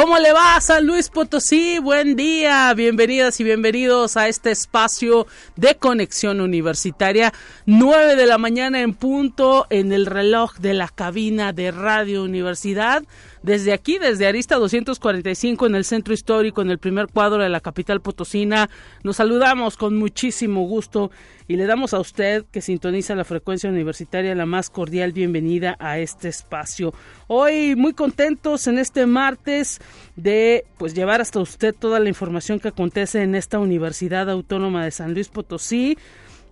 ¿Cómo le va San Luis Potosí? Buen día, bienvenidas y bienvenidos a este espacio de conexión universitaria. 9 de la mañana en punto en el reloj de la cabina de Radio Universidad desde aquí, desde Arista 245 en el centro histórico, en el primer cuadro de la capital potosina, nos saludamos con muchísimo gusto y le damos a usted que sintoniza la frecuencia universitaria la más cordial bienvenida a este espacio. Hoy muy contentos en este martes de pues llevar hasta usted toda la información que acontece en esta Universidad Autónoma de San Luis Potosí.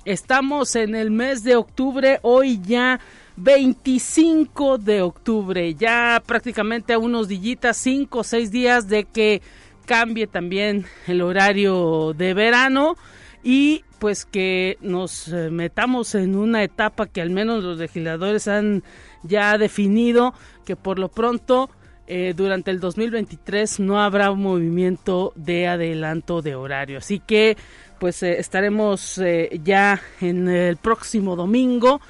Estamos en el mes de octubre, hoy ya 25 de octubre, ya prácticamente a unos dillitas, 5 o 6 días de que cambie también el horario de verano y pues que nos eh, metamos en una etapa que al menos los legisladores han ya definido que por lo pronto eh, durante el 2023 no habrá un movimiento de adelanto de horario. Así que pues eh, estaremos ya en el próximo domingo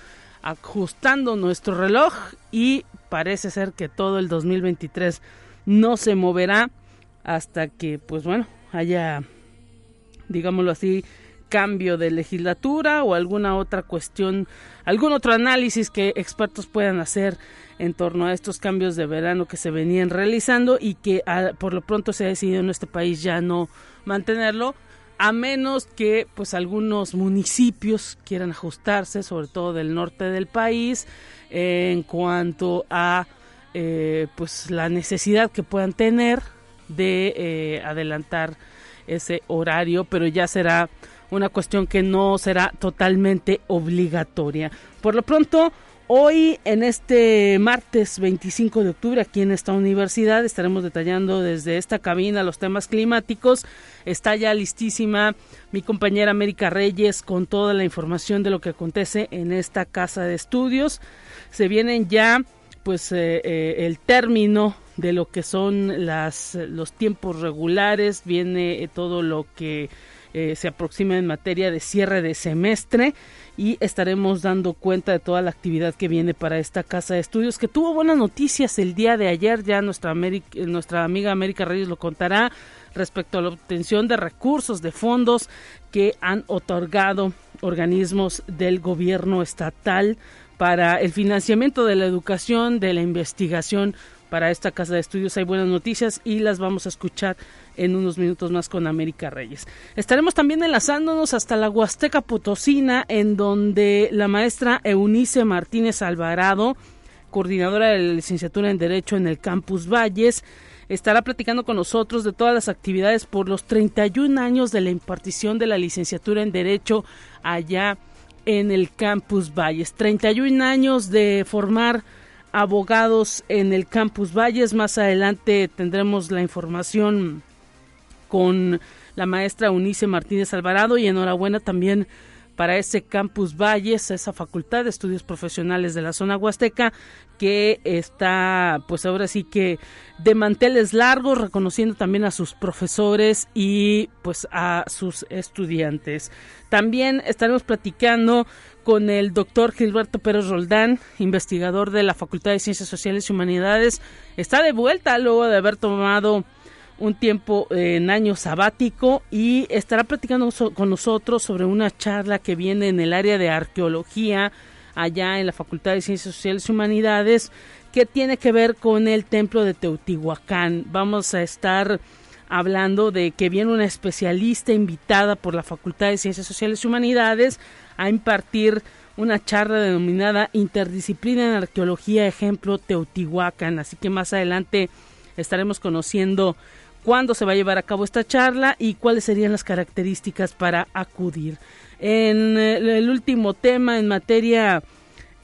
ajustando nuestro reloj y parece ser que todo el 2023 no se moverá hasta que pues bueno haya digámoslo así cambio de legislatura o alguna otra cuestión, algún otro análisis que expertos puedan hacer en torno a estos cambios de verano que se venían realizando y que ah, por lo pronto se ha decidido en este país ya no mantenerlo a menos que pues algunos municipios quieran ajustarse, sobre todo del norte del país, en cuanto a eh, pues la necesidad que puedan tener de eh, adelantar ese horario, pero ya será una cuestión que no será totalmente obligatoria. Por lo pronto, Hoy, en este martes 25 de octubre, aquí en esta universidad, estaremos detallando desde esta cabina los temas climáticos. Está ya listísima mi compañera América Reyes con toda la información de lo que acontece en esta casa de estudios. Se vienen ya, pues, eh, eh, el término de lo que son las, los tiempos regulares, viene eh, todo lo que se aproxima en materia de cierre de semestre y estaremos dando cuenta de toda la actividad que viene para esta casa de estudios que tuvo buenas noticias el día de ayer ya nuestra nuestra amiga América Reyes lo contará respecto a la obtención de recursos de fondos que han otorgado organismos del gobierno estatal para el financiamiento de la educación, de la investigación para esta casa de estudios. Hay buenas noticias y las vamos a escuchar en unos minutos más con América Reyes. Estaremos también enlazándonos hasta la Huasteca Potosina, en donde la maestra Eunice Martínez Alvarado, coordinadora de la licenciatura en Derecho en el Campus Valles, estará platicando con nosotros de todas las actividades por los 31 años de la impartición de la licenciatura en Derecho allá en el Campus Valles. 31 años de formar abogados en el Campus Valles. Más adelante tendremos la información con la maestra Unice Martínez Alvarado y enhorabuena también para ese Campus Valles, esa Facultad de Estudios Profesionales de la zona huasteca, que está, pues ahora sí que de manteles largos, reconociendo también a sus profesores y pues a sus estudiantes. También estaremos platicando con el doctor Gilberto Pérez Roldán, investigador de la Facultad de Ciencias Sociales y Humanidades. Está de vuelta luego de haber tomado un tiempo en año sabático y estará platicando con nosotros sobre una charla que viene en el área de arqueología allá en la Facultad de Ciencias Sociales y Humanidades que tiene que ver con el templo de Teotihuacán. Vamos a estar hablando de que viene una especialista invitada por la Facultad de Ciencias Sociales y Humanidades a impartir una charla denominada Interdisciplina en Arqueología, ejemplo Teotihuacán. Así que más adelante estaremos conociendo cuándo se va a llevar a cabo esta charla y cuáles serían las características para acudir. En eh, el último tema, en materia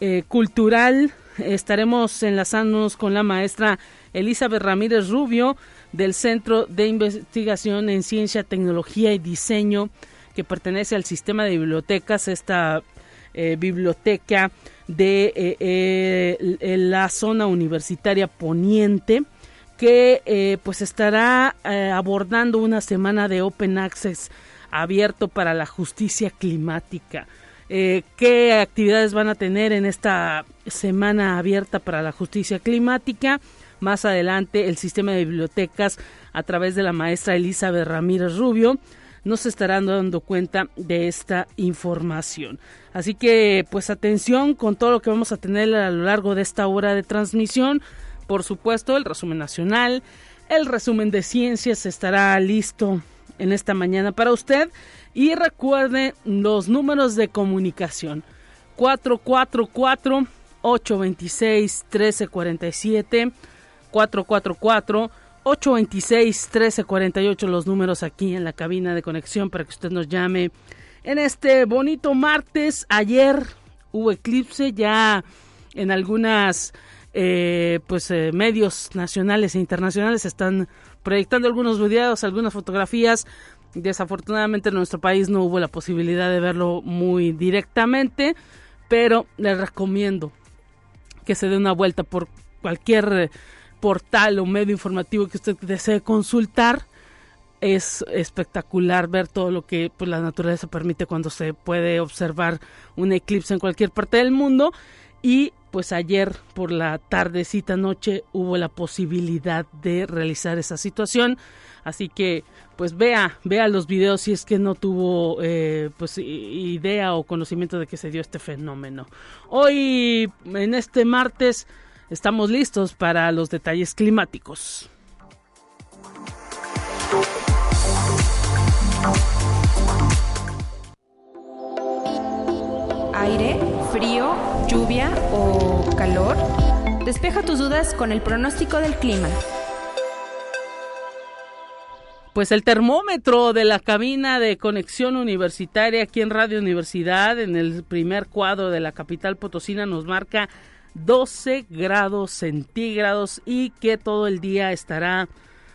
eh, cultural, estaremos enlazándonos con la maestra Elizabeth Ramírez Rubio del Centro de Investigación en Ciencia, Tecnología y Diseño que pertenece al sistema de bibliotecas, esta eh, biblioteca de la zona universitaria poniente que pues estará abordando una semana de Open Access abierto para la justicia climática. ¿Qué actividades van a tener en esta semana abierta para la justicia climática? Más adelante, el sistema de bibliotecas a través de la maestra Elizabeth Ramírez Rubio nos estarán dando cuenta de esta información. Así que, pues atención con todo lo que vamos a tener a lo largo de esta hora de transmisión. Por supuesto, el resumen nacional, el resumen de ciencias estará listo en esta mañana para usted. Y recuerde los números de comunicación. 444 826 1347 444 826 1348 los números aquí en la cabina de conexión para que usted nos llame en este bonito martes. Ayer hubo eclipse ya en algunas eh, pues eh, medios nacionales e internacionales están proyectando algunos videos, algunas fotografías. Desafortunadamente en nuestro país no hubo la posibilidad de verlo muy directamente, pero les recomiendo que se dé una vuelta por cualquier portal o medio informativo que usted desee consultar, es espectacular ver todo lo que pues, la naturaleza permite cuando se puede observar un eclipse en cualquier parte del mundo. Y pues ayer por la tardecita noche hubo la posibilidad de realizar esa situación. Así que pues vea, vea los videos si es que no tuvo eh, pues idea o conocimiento de que se dio este fenómeno. Hoy en este martes Estamos listos para los detalles climáticos. Aire, frío, lluvia o calor. Despeja tus dudas con el pronóstico del clima. Pues el termómetro de la cabina de conexión universitaria aquí en Radio Universidad, en el primer cuadro de la capital potosina, nos marca 12 grados centígrados y que todo el día estará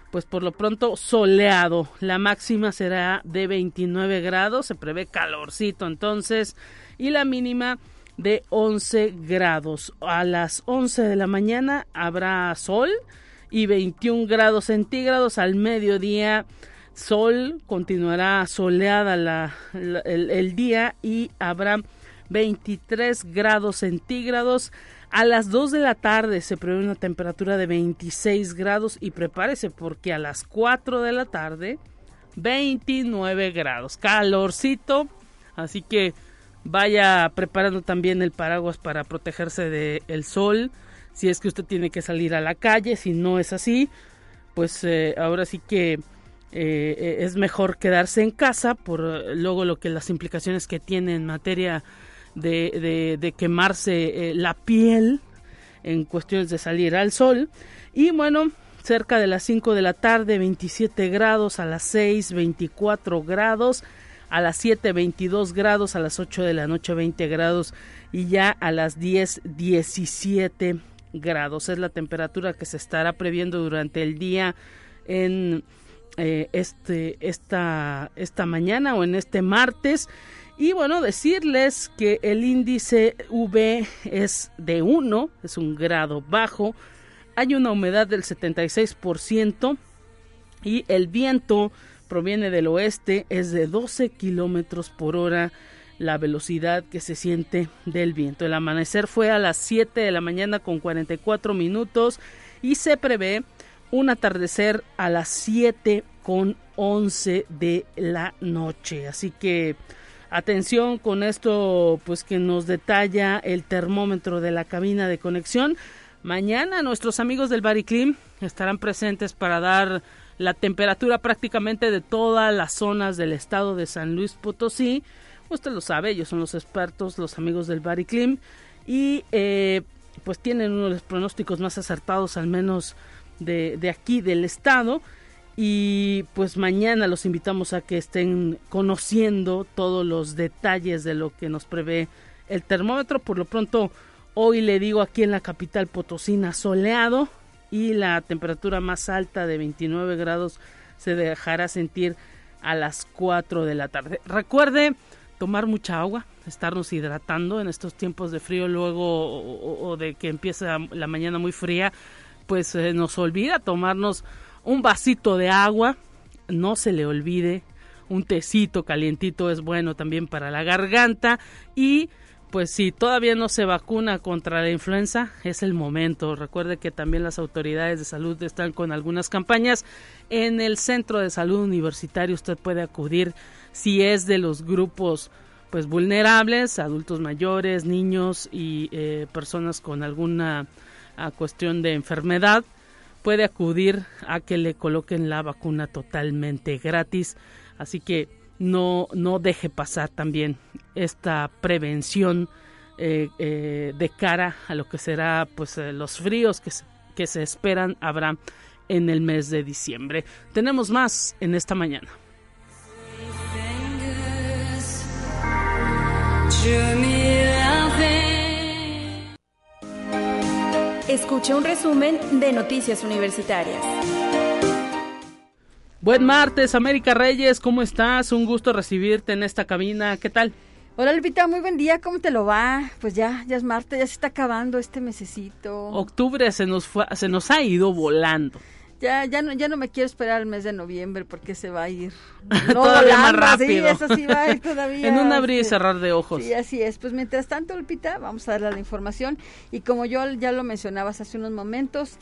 pues por lo pronto soleado. La máxima será de 29 grados, se prevé calorcito entonces y la mínima de 11 grados. A las 11 de la mañana habrá sol y 21 grados centígrados al mediodía. Sol continuará soleada la, el, día y habrá 23 grados centígrados a las 2 de la tarde se prevé una temperatura de 26 grados y prepárese porque a las 4 de la tarde 29 grados. Calorcito, así que vaya preparando también el paraguas para protegerse del sol. Si es que usted tiene que salir a la calle, si no es así, pues eh, ahora sí que eh, eh, es mejor quedarse en casa por luego lo que las implicaciones que tiene en materia de, quemarse la piel en cuestiones de salir al sol. Y bueno, cerca de las 5 de la tarde 27 grados, a las 6 24 grados, a las 7 22 grados, a las 8 de la noche 20 grados y ya a las 10 17 grados. Es la temperatura que se estará previendo durante el día en eh, este, esta, esta mañana o en este martes. Y bueno, decirles que el índice V es de 1, es un grado bajo, hay una humedad del 76% y el viento proviene del oeste, es de 12 kilómetros por hora la velocidad que se siente del viento. El amanecer fue a las 7 de la mañana con 44 minutos y se prevé un atardecer a las 7 con 11 de la noche. Así que Atención con esto, pues que nos detalla el termómetro de la cabina de conexión. Mañana nuestros amigos del Bariclim estarán presentes para dar la temperatura prácticamente de todas las zonas del estado de San Luis Potosí. Usted lo sabe, ellos son los expertos, los amigos del Bariclim. Y eh, pues tienen uno de los pronósticos más acertados, al menos de, de aquí del estado y pues mañana los invitamos a que estén conociendo todos los detalles de lo que nos prevé el termómetro. Por lo pronto, hoy le digo aquí en la capital potosina soleado y la temperatura más alta de 29 grados se dejará sentir a las 4 de la tarde. Recuerde tomar mucha agua, estarnos hidratando en estos tiempos de frío luego o, de que empieza la mañana muy fría, pues eh, nos olvida tomarnos un vasito de agua, no se le olvide, un tecito calientito es bueno también para la garganta y pues si todavía no se vacuna contra la influenza, es el momento. Recuerde que también las autoridades de salud están con algunas campañas. En el centro de salud universitario usted puede acudir si es de los grupos pues vulnerables, adultos mayores, niños y eh, personas con alguna ah, cuestión de enfermedad, puede acudir a que le coloquen la vacuna totalmente gratis. Así que no, no deje pasar también esta prevención eh, eh, de cara a lo que será pues eh, los fríos que se, que se esperan habrá en el mes de diciembre. Tenemos más en esta mañana. Escucha un resumen de Noticias Universitarias. Buen martes, América Reyes, ¿cómo estás? Un gusto recibirte en esta cabina. ¿Qué tal? Hola Lupita, muy buen día, ¿cómo te lo va? Pues ya, ya es martes, ya se está acabando este mesecito. Octubre se nos fue, se nos ha ido volando. Ya, ya no, ya no me quiero esperar el mes de noviembre porque se va a ir. todavía más rápido. Sí, eso sí va a ir todavía. en un abrir y cerrar de ojos. Sí, así es. Pues mientras tanto, Lupita, vamos a darle la información. Y como yo ya lo mencionabas hace unos momentos,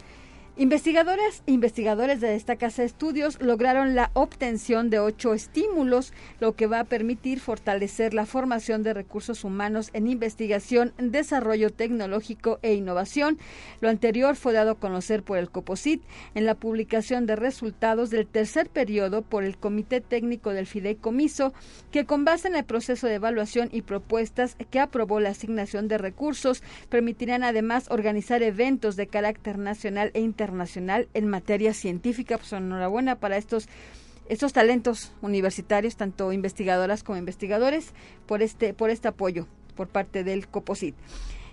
Investigadores e investigadores de esta casa de estudios lograron la obtención de ocho estímulos, lo que va a permitir fortalecer la formación de recursos humanos en investigación, desarrollo tecnológico e innovación. Lo anterior fue dado a conocer por el COPOSIT en la publicación de resultados del tercer periodo por el Comité Técnico del Fideicomiso, que con base en el proceso de evaluación y propuestas que aprobó la asignación de recursos, permitirán además organizar eventos de carácter nacional e internacional internacional en materia científica. Pues enhorabuena para estos estos talentos universitarios, tanto investigadoras como investigadores, por este, por este apoyo por parte del COPOSIT.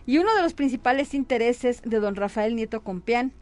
Y uno de los principales intereses de don Rafael Nieto Compián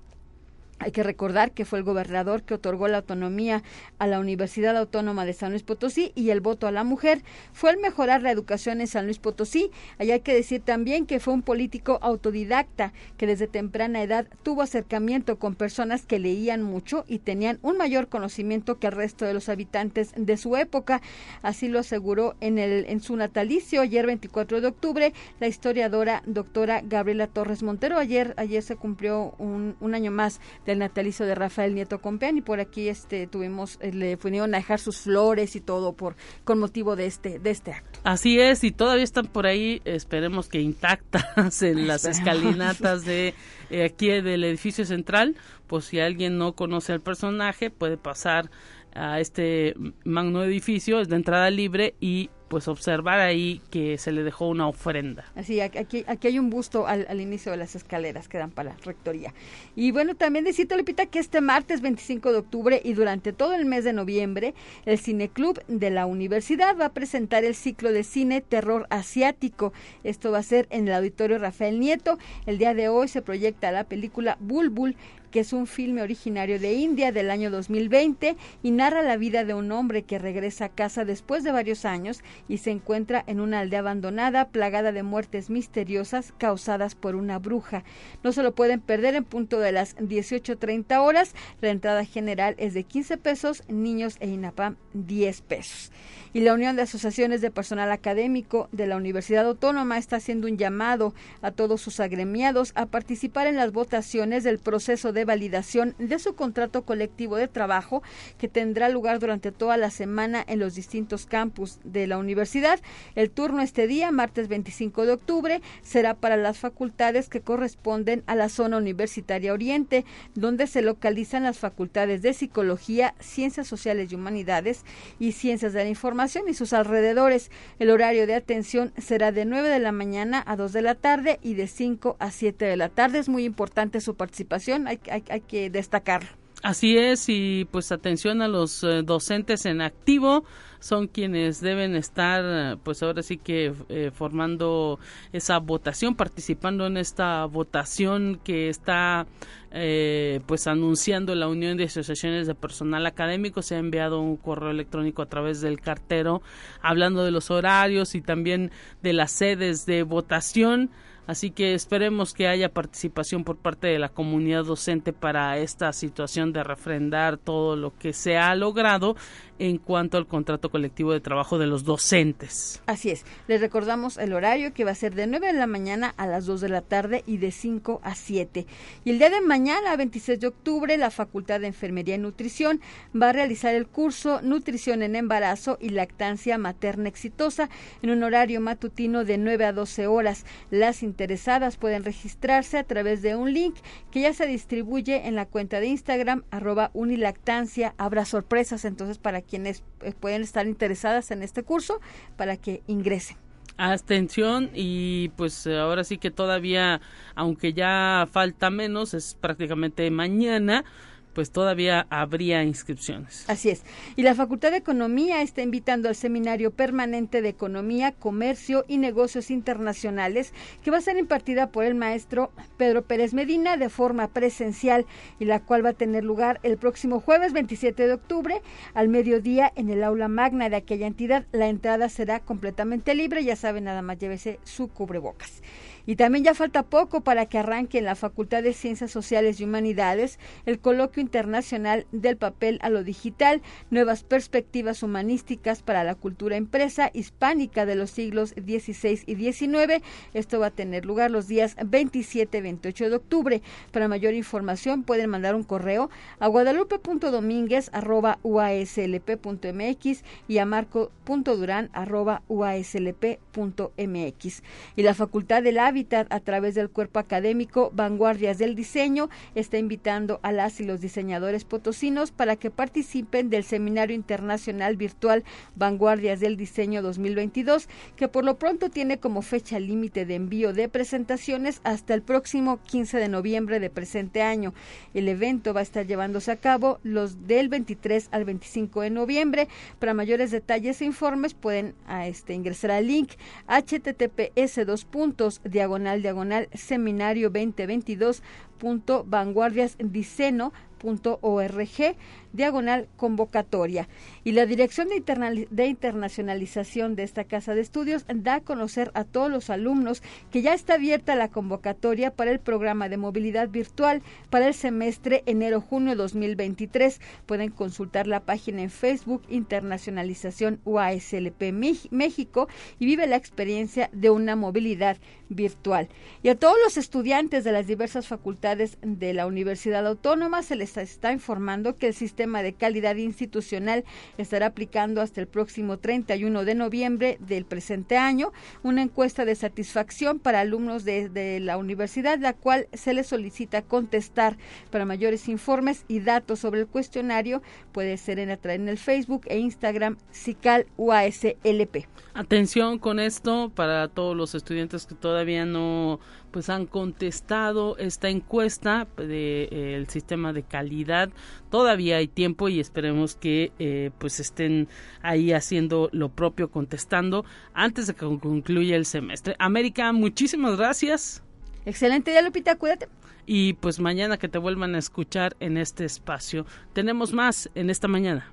hay que recordar que fue el gobernador que otorgó la autonomía a la Universidad Autónoma de San Luis Potosí y el voto a la mujer. Fue el mejorar la educación en San Luis Potosí. Allá hay que decir también que fue un político autodidacta que desde temprana edad tuvo acercamiento con personas que leían mucho y tenían un mayor conocimiento que el resto de los habitantes de su época. Así lo aseguró en, el, en su natalicio ayer 24 de octubre la historiadora doctora Gabriela Torres Montero. Ayer, ayer se cumplió un, un año más el natalicio de Rafael Nieto Compeán y por aquí este tuvimos eh, le vinieron a dejar sus flores y todo por con motivo de este de este acto. Así es y todavía están por ahí esperemos que intactas en las escalinatas de eh, aquí del edificio central, pues si alguien no conoce al personaje puede pasar a este magno edificio, es de entrada libre y pues observar ahí que se le dejó una ofrenda. Así, aquí, aquí hay un busto al, al, inicio de las escaleras que dan para la rectoría. Y bueno, también decirte, Lupita, que este martes 25 de octubre y durante todo el mes de noviembre, el Cineclub de la universidad va a presentar el ciclo de cine terror asiático. Esto va a ser en el auditorio Rafael Nieto. El día de hoy se proyecta la película Bulbul que es un filme originario de India del año 2020 y narra la vida de un hombre que regresa a casa después de varios años y se encuentra en una aldea abandonada plagada de muertes misteriosas causadas por una bruja. No se lo pueden perder en punto de las 18.30 horas. La entrada general es de 15 pesos, niños e INAPAM 10 pesos y la Unión de Asociaciones de Personal Académico de la Universidad Autónoma está haciendo un llamado a todos sus agremiados a participar en las votaciones del proceso de validación de su contrato colectivo de trabajo que tendrá lugar durante toda la semana en los distintos campus de la universidad. El turno este día, martes 25 de octubre, será para las facultades que corresponden a la zona universitaria Oriente, donde se localizan las facultades de Psicología, Ciencias Sociales y Humanidades y Ciencias de la Información y sus alrededores. El horario de atención será de 9 de la mañana a 2 de la tarde y de 5 a 7 de la tarde. Es muy importante su participación, hay, hay, hay que destacarlo. Así es, y pues atención a los eh, docentes en activo, son quienes deben estar, pues ahora sí que eh, formando esa votación, participando en esta votación que está eh, pues anunciando la Unión de Asociaciones de Personal Académico. Se ha enviado un correo electrónico a través del cartero hablando de los horarios y también de las sedes de votación. Así que esperemos que haya participación por parte de la comunidad docente para esta situación de refrendar todo lo que se ha logrado en cuanto al contrato colectivo de trabajo de los docentes. Así es. Les recordamos el horario que va a ser de 9 de la mañana a las 2 de la tarde y de 5 a 7. Y el día de mañana, 26 de octubre, la Facultad de Enfermería y Nutrición va a realizar el curso Nutrición en Embarazo y Lactancia Materna Exitosa en un horario matutino de 9 a 12 horas. Las interesadas pueden registrarse a través de un link que ya se distribuye en la cuenta de Instagram arroba unilactancia. Habrá sorpresas entonces para quienes eh, pueden estar interesadas en este curso para que ingresen. Atención y pues ahora sí que todavía, aunque ya falta menos, es prácticamente mañana, pues todavía habría inscripciones. Así es. Y la Facultad de Economía está invitando al Seminario Permanente de Economía, Comercio y Negocios Internacionales, que va a ser impartida por el maestro Pedro Pérez Medina de forma presencial y la cual va a tener lugar el próximo jueves 27 de octubre al mediodía en el aula magna de aquella entidad. La entrada será completamente libre, ya saben, nada más llévese su cubrebocas. Y también ya falta poco para que arranque en la Facultad de Ciencias Sociales y Humanidades el coloquio internacional del papel a lo digital, nuevas perspectivas humanísticas para la cultura impresa hispánica de los siglos XVI y XIX. Esto va a tener lugar los días 27 y 28 de octubre. Para mayor información pueden mandar un correo a guadalupe.domínguez.uaslp.mx y a marco.durán.uaslp.mx. Y la Facultad de la Hábitat a través del cuerpo académico Vanguardias del Diseño está invitando a las y los diseñadores potosinos para que participen del Seminario Internacional Virtual Vanguardias del Diseño 2022, que por lo pronto tiene como fecha límite de envío de presentaciones hasta el próximo 15 de noviembre de presente año. El evento va a estar llevándose a cabo los del 23 al 25 de noviembre. Para mayores detalles e informes pueden a este, ingresar al link https dos puntos diagonal diagonal seminario 2022 punto vanguardiasdiceno.org diagonal convocatoria. Y la Dirección de, de, Internacionalización de esta Casa de Estudios da a conocer a todos los alumnos que ya está abierta la convocatoria para el programa de movilidad virtual para el semestre enero-junio 2023. Pueden consultar la página en Facebook Internacionalización UASLP México y vive la experiencia de una movilidad virtual. Y a todos los estudiantes de las diversas facultades de la Universidad Autónoma se les está informando que el sistema de calidad institucional estará aplicando hasta el próximo 31 de noviembre del presente año una encuesta de satisfacción para alumnos de, la universidad, la cual se les solicita contestar para mayores informes y datos sobre el cuestionario. Puede ser en, en el Facebook e Instagram CICAL UASLP. Atención con esto para todos los estudiantes que todavía no pues han contestado esta encuesta del de, eh, sistema de calidad. Todavía hay tiempo y esperemos que eh, pues estén ahí haciendo lo propio, contestando antes de que concluya el semestre. América, muchísimas gracias. Excelente día, Lupita, cuídate. Y pues mañana que te vuelvan a escuchar en este espacio. Tenemos más en esta mañana.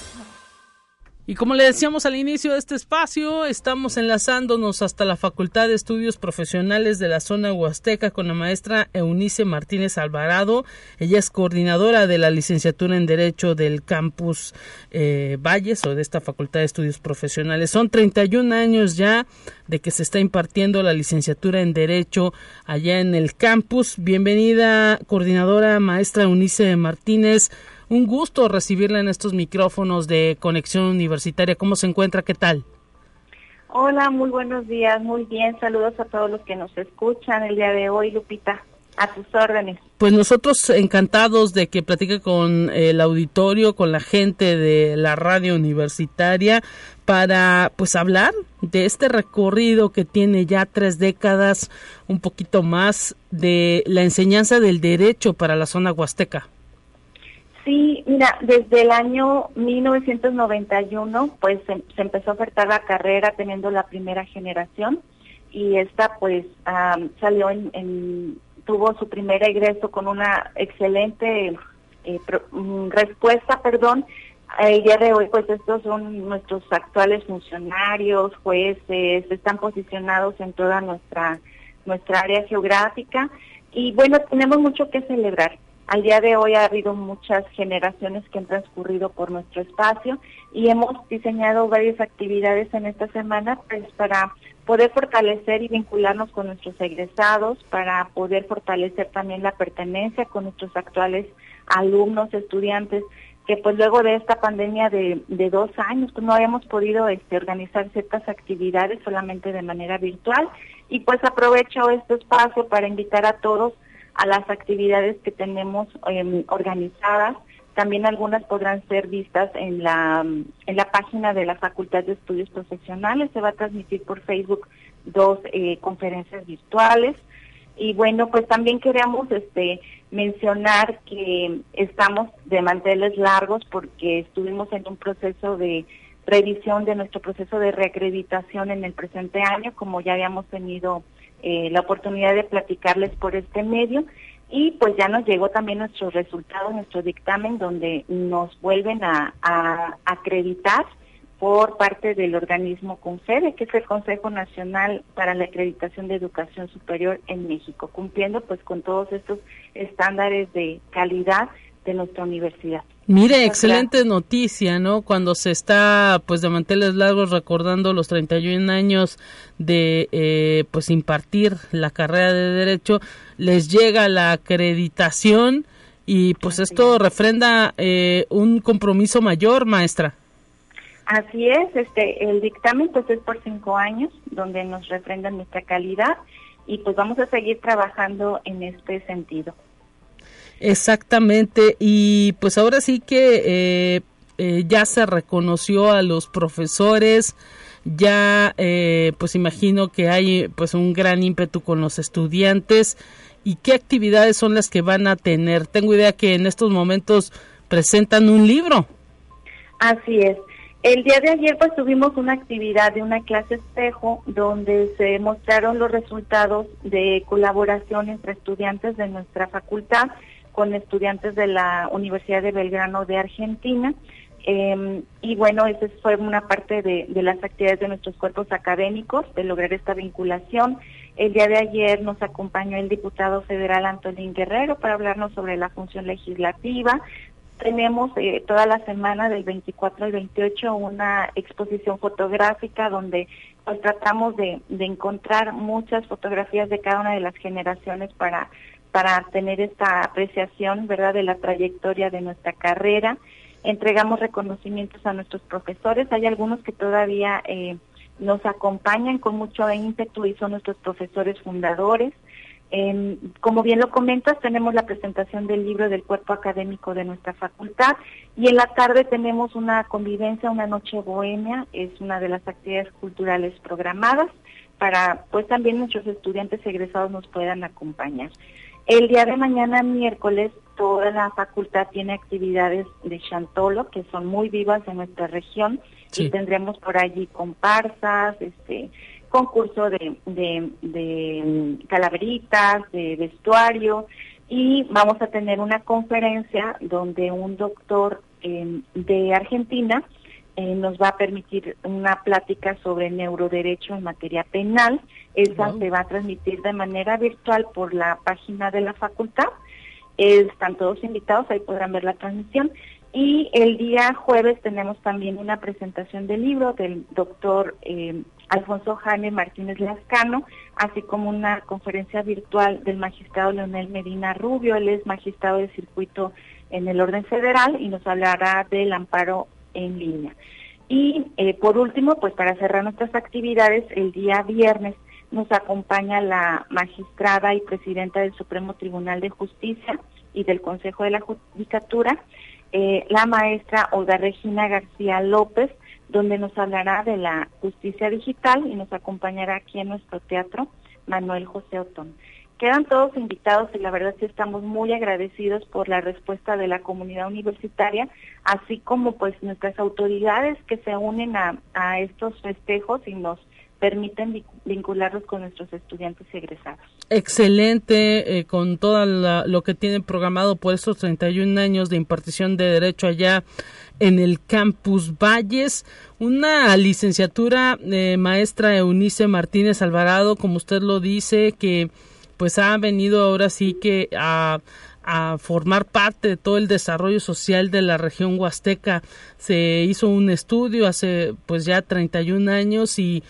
Y como le decíamos al inicio de este espacio, estamos enlazándonos hasta la Facultad de Estudios Profesionales de la zona Huasteca con la maestra Eunice Martínez Alvarado. Ella es coordinadora de la licenciatura en Derecho del campus eh, Valles o de esta Facultad de Estudios Profesionales. Son 31 años ya de que se está impartiendo la licenciatura en Derecho allá en el campus. Bienvenida, coordinadora maestra Eunice Martínez. Un gusto recibirla en estos micrófonos de Conexión Universitaria. ¿Cómo se encuentra? ¿Qué tal? Hola, muy buenos días, muy bien. Saludos a todos los que nos escuchan el día de hoy, Lupita. A tus órdenes. Pues nosotros encantados de que platique con el auditorio, con la gente de la radio universitaria para pues hablar de este recorrido que tiene ya tres décadas, un poquito más de la enseñanza del derecho para la zona huasteca. Sí, mira, desde el año 1991 pues se, empezó a ofertar la carrera teniendo la primera generación y esta pues salió en, tuvo su primer egreso con una excelente eh, mm, respuesta, perdón. El día de hoy pues estos son nuestros actuales funcionarios, jueces, están posicionados en toda nuestra nuestra área geográfica y bueno, tenemos mucho que celebrar. Al día de hoy ha habido muchas generaciones que han transcurrido por nuestro espacio y hemos diseñado varias actividades en esta semana pues, para poder fortalecer y vincularnos con nuestros egresados, para poder fortalecer también la pertenencia con nuestros actuales alumnos, estudiantes, que pues luego de esta pandemia de, dos años pues no habíamos podido este, organizar ciertas actividades solamente de manera virtual. Y pues aprovecho este espacio para invitar a todos a las actividades que tenemos em, organizadas. También algunas podrán ser vistas en la, en la página de la Facultad de Estudios Profesionales. Se va a transmitir por Facebook dos eh, conferencias virtuales. Y bueno, pues también queríamos este, mencionar que estamos de manteles largos porque estuvimos en un proceso de revisión de nuestro proceso de reacreditación en el presente año, como ya habíamos tenido eh, la oportunidad de platicarles por este medio. Y pues ya nos llegó también nuestro resultado, nuestro dictamen, donde nos vuelven a, acreditar por parte del organismo CONFEDE, que es el Consejo Nacional para la Acreditación de Educación Superior en México, cumpliendo pues con todos estos estándares de calidad de nuestra universidad. Mire, excelente noticia, ¿no? Cuando se está, pues, de manteles largos recordando los 31 años de, eh, pues, impartir la carrera de Derecho, les llega la acreditación y, pues, esto refrenda eh, un compromiso mayor, maestra. Así es, este, el dictamen, pues, es por cinco años, donde nos refrenda nuestra calidad y, pues, vamos a seguir trabajando en este sentido. Exactamente, y pues ahora sí que eh, eh, ya se reconoció a los profesores, ya eh, pues imagino que hay pues un gran ímpetu con los estudiantes y qué actividades son las que van a tener. Tengo idea que en estos momentos presentan un libro. Así es. El día de ayer pues tuvimos una actividad de una clase espejo donde se mostraron los resultados de colaboración entre estudiantes de nuestra facultad con estudiantes de la Universidad de Belgrano de Argentina. Em, y bueno, esa fue una parte de, las actividades de nuestros cuerpos académicos, de lograr esta vinculación. El día de ayer nos acompañó el diputado federal Antonín Guerrero para hablarnos sobre la función legislativa. Tenemos eh, toda la semana del 24 al 28 una exposición fotográfica donde pues, tratamos de, de encontrar muchas fotografías de cada una de las generaciones para para tener esta apreciación, ¿verdad?, de la trayectoria de nuestra carrera. Entregamos reconocimientos a nuestros profesores. Hay algunos que todavía eh, nos acompañan con mucho ímpetu y son nuestros profesores fundadores. como bien lo comentas, tenemos la presentación del libro del cuerpo académico de nuestra facultad y en la tarde tenemos una convivencia, una noche bohemia, es una de las actividades culturales programadas para pues también nuestros estudiantes egresados nos puedan acompañar. El día de mañana, miércoles, toda la facultad tiene actividades de chantolo que son muy vivas en nuestra región. Y tendremos por allí comparsas, este concurso de, de, calaveritas, de vestuario. Y vamos a tener una conferencia donde un doctor eh, de Argentina eh, nos va a permitir una plática sobre neuroderecho en materia penal. Esa se va a transmitir de manera virtual por la página de la facultad. están todos invitados, ahí podrán ver la transmisión. Y el día jueves tenemos también una presentación del libro del doctor eh, Alfonso Jaime Martínez Lascano, así como una conferencia virtual del magistrado Leonel Medina Rubio. Él es magistrado de circuito en el orden federal y nos hablará del amparo en línea. Y eh, por último, pues para cerrar nuestras actividades, el día viernes nos acompaña la magistrada y presidenta del Supremo Tribunal de Justicia y del Consejo de la Judicatura, eh, la maestra Olga Regina García López, donde nos hablará de la justicia digital y nos acompañará aquí en nuestro teatro Manuel José Otón. Quedan todos invitados y la verdad sí estamos muy agradecidos por la respuesta de la comunidad universitaria, así como pues nuestras autoridades que se unen a, a estos festejos y nos permiten vincularlos con nuestros estudiantes egresados. Excelente, eh, con todo lo que tienen programado por estos 31 años de impartición de derecho allá en el campus Valles, una licenciatura eh, maestra Eunice Martínez Alvarado, como usted lo dice, que pues ha venido ahora sí que a formar parte de todo el desarrollo social de la región huasteca. Se hizo un estudio hace pues ya 31 años y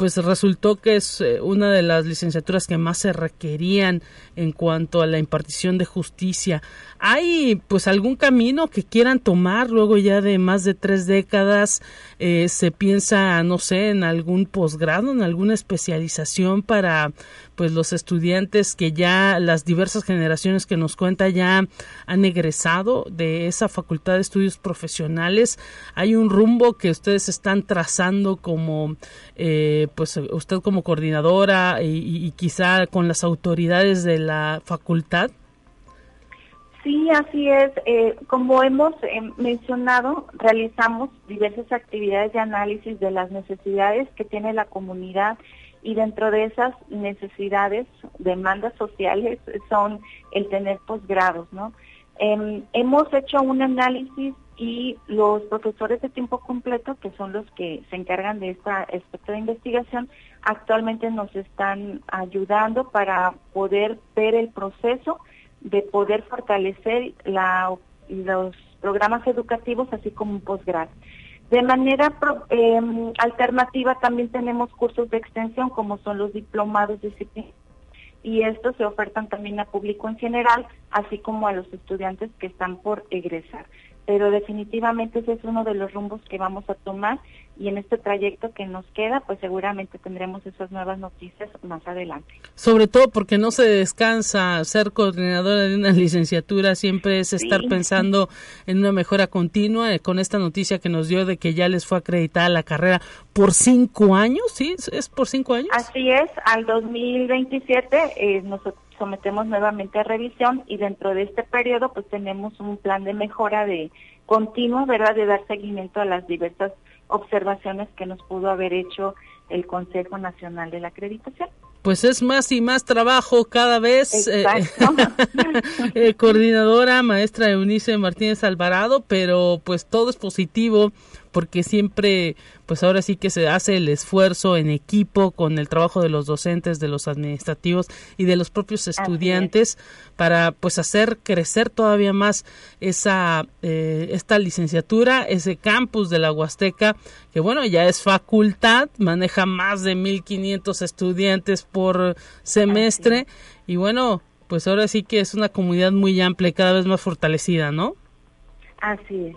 pues resultó que es eh, una de las licenciaturas que más se requerían en cuanto a la impartición de justicia. ¿Hay pues algún camino que quieran tomar luego ya de más de tres décadas? Eh, ¿Se piensa, no sé, en algún posgrado, en alguna especialización para pues los estudiantes que ya las diversas generaciones que nos cuenta ya han egresado de esa facultad de estudios profesionales hay un rumbo que ustedes están trazando como eh, pues usted como coordinadora y, quizá con las autoridades de la facultad Sí, así es. Eh, como hemos eh, mencionado, realizamos diversas actividades de análisis de las necesidades que tiene la comunidad y dentro de esas necesidades, demandas sociales, son el tener posgrados, ¿no? Em, hemos hecho un análisis y los profesores de tiempo completo, que son los que se encargan de esta aspecto de investigación, actualmente nos están ayudando para poder ver el proceso de poder fortalecer los programas educativos, así como un posgrado. De manera em, alternativa también tenemos cursos de extensión como son los diplomados de y estos se ofertan también a público en general, así como a los estudiantes que están por egresar pero definitivamente ese es uno de los rumbos que vamos a tomar y en este trayecto que nos queda, pues seguramente tendremos esas nuevas noticias más adelante. Sobre todo porque no se descansa, ser coordinadora de una licenciatura siempre es estar pensando en una mejora continua, eh, con esta noticia que nos dio de que ya les fue acreditada la carrera por cinco años, ¿sí? ¿Es por cinco años? Así es, al 2027 eh, nosotros sometemos nuevamente a revisión y dentro de este periodo pues tenemos un plan de mejora de continuo, ¿verdad? De dar seguimiento a las diversas observaciones que nos pudo haber hecho el Consejo Nacional de la Acreditación. Pues es más y más trabajo cada vez. Eh, eh, coordinadora, maestra Eunice Martínez Alvarado, pero pues todo es positivo porque siempre, pues ahora sí que se hace el esfuerzo en equipo con el trabajo de los docentes, de los administrativos y de los propios estudiantes para pues hacer crecer todavía más esa eh, esta licenciatura, ese campus de la Huasteca, que bueno, ya es facultad, maneja más de 1500 estudiantes por semestre y bueno, pues ahora sí que es una comunidad muy amplia y cada vez más fortalecida, ¿no? Así es,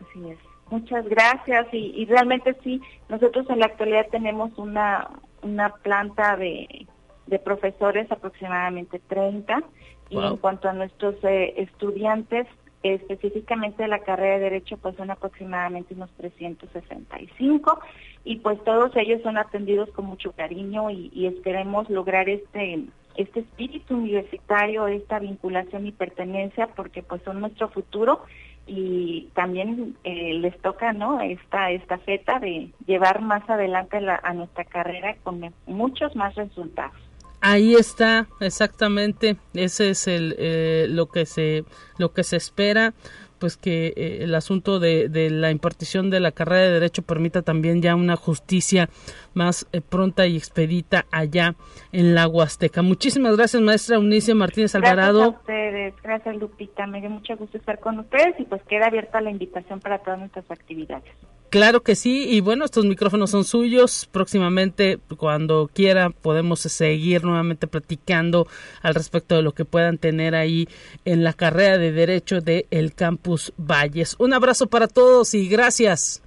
así es. Muchas gracias. Y, realmente sí, nosotros en la actualidad tenemos una, una planta de, de profesores, aproximadamente 30, y en cuanto a nuestros eh, estudiantes, específicamente de la carrera de Derecho, pues son aproximadamente unos 365 y pues todos ellos son atendidos con mucho cariño y, y esperemos lograr este este espíritu universitario, esta vinculación y pertenencia, porque pues son nuestro futuro y también eh, les toca no esta feta de llevar más adelante a nuestra carrera con muchos más resultados. Ahí está exactamente. Ese es el eh, lo que se lo que se espera pues que eh, el asunto de, de, la impartición de la carrera de derecho permita también ya una justicia más eh, pronta y expedita allá en la Huasteca. Muchísimas gracias, maestra Unice Martínez Alvarado. Gracias a ustedes, gracias Lupita, me dio mucho gusto estar con ustedes y pues queda abierta la invitación para todas nuestras actividades. Claro que sí, y bueno, estos micrófonos son suyos. Próximamente, cuando quiera, podemos seguir nuevamente platicando al respecto de lo que puedan tener ahí en la carrera de Derecho de el Campus Valles. Un abrazo para todos y gracias.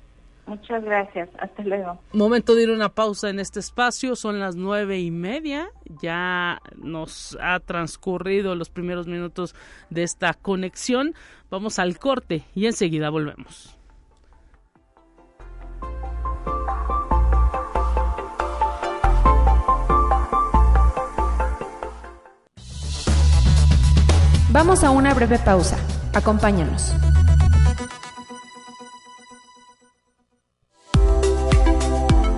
Muchas gracias. Hasta luego. Momento de ir a una pausa en este espacio. Son las nueve y media. Ya nos ha transcurrido los primeros minutos de esta conexión. Vamos al corte y enseguida volvemos. Vamos a una breve pausa. Acompáñanos.